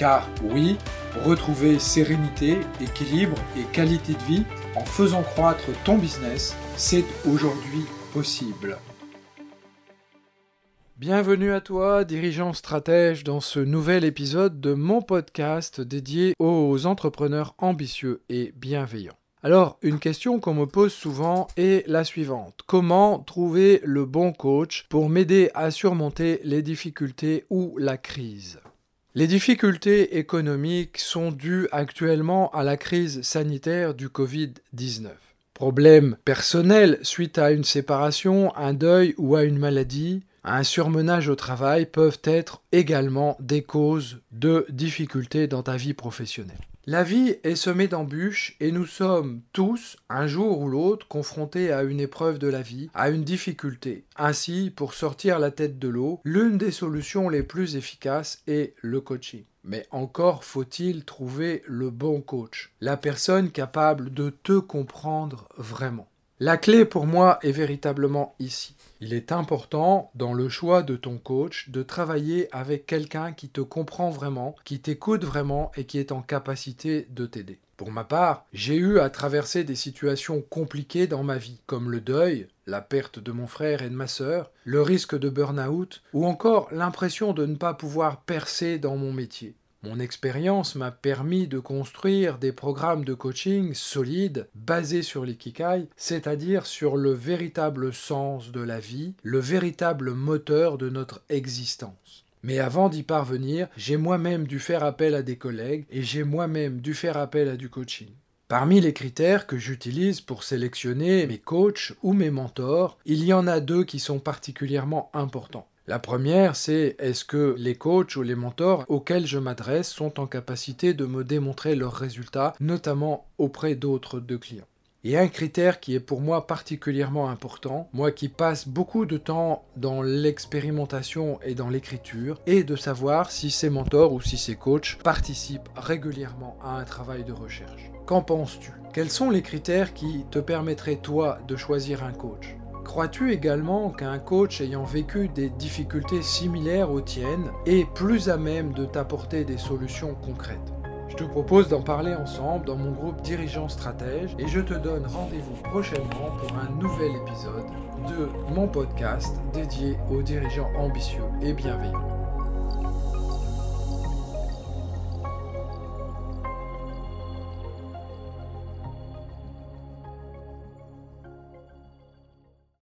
Car oui, retrouver sérénité, équilibre et qualité de vie en faisant croître ton business, c'est aujourd'hui possible. Bienvenue à toi, dirigeant stratège, dans ce nouvel épisode de mon podcast dédié aux entrepreneurs ambitieux et bienveillants. Alors, une question qu'on me pose souvent est la suivante. Comment trouver le bon coach pour m'aider à surmonter les difficultés ou la crise? Les difficultés économiques sont dues actuellement à la crise sanitaire du Covid-19. Problèmes personnels suite à une séparation, un deuil ou à une maladie, un surmenage au travail peuvent être également des causes de difficultés dans ta vie professionnelle. La vie est semée d'embûches et nous sommes tous, un jour ou l'autre, confrontés à une épreuve de la vie, à une difficulté. Ainsi, pour sortir la tête de l'eau, l'une des solutions les plus efficaces est le coaching. Mais encore faut-il trouver le bon coach, la personne capable de te comprendre vraiment. La clé pour moi est véritablement ici. Il est important dans le choix de ton coach de travailler avec quelqu'un qui te comprend vraiment, qui t'écoute vraiment et qui est en capacité de t'aider. Pour ma part, j'ai eu à traverser des situations compliquées dans ma vie, comme le deuil, la perte de mon frère et de ma sœur, le risque de burn-out, ou encore l'impression de ne pas pouvoir percer dans mon métier. Mon expérience m'a permis de construire des programmes de coaching solides basés sur l'ikikai, c'est-à-dire sur le véritable sens de la vie, le véritable moteur de notre existence. Mais avant d'y parvenir, j'ai moi-même dû faire appel à des collègues et j'ai moi-même dû faire appel à du coaching. Parmi les critères que j'utilise pour sélectionner mes coachs ou mes mentors, il y en a deux qui sont particulièrement importants. La première, c'est est-ce que les coachs ou les mentors auxquels je m'adresse sont en capacité de me démontrer leurs résultats, notamment auprès d'autres de clients? Et un critère qui est pour moi particulièrement important, moi qui passe beaucoup de temps dans l'expérimentation et dans l'écriture, est de savoir si ces mentors ou si ces coachs participent régulièrement à un travail de recherche. Qu'en penses-tu? Quels sont les critères qui te permettraient toi de choisir un coach? Crois-tu également qu'un coach ayant vécu des difficultés similaires aux tiennes est plus à même de t'apporter des solutions concrètes? Je te propose d'en parler ensemble dans mon groupe Dirigeants Stratège et je te donne rendez-vous prochainement pour un nouvel épisode de mon podcast dédié aux dirigeants ambitieux et bienveillants.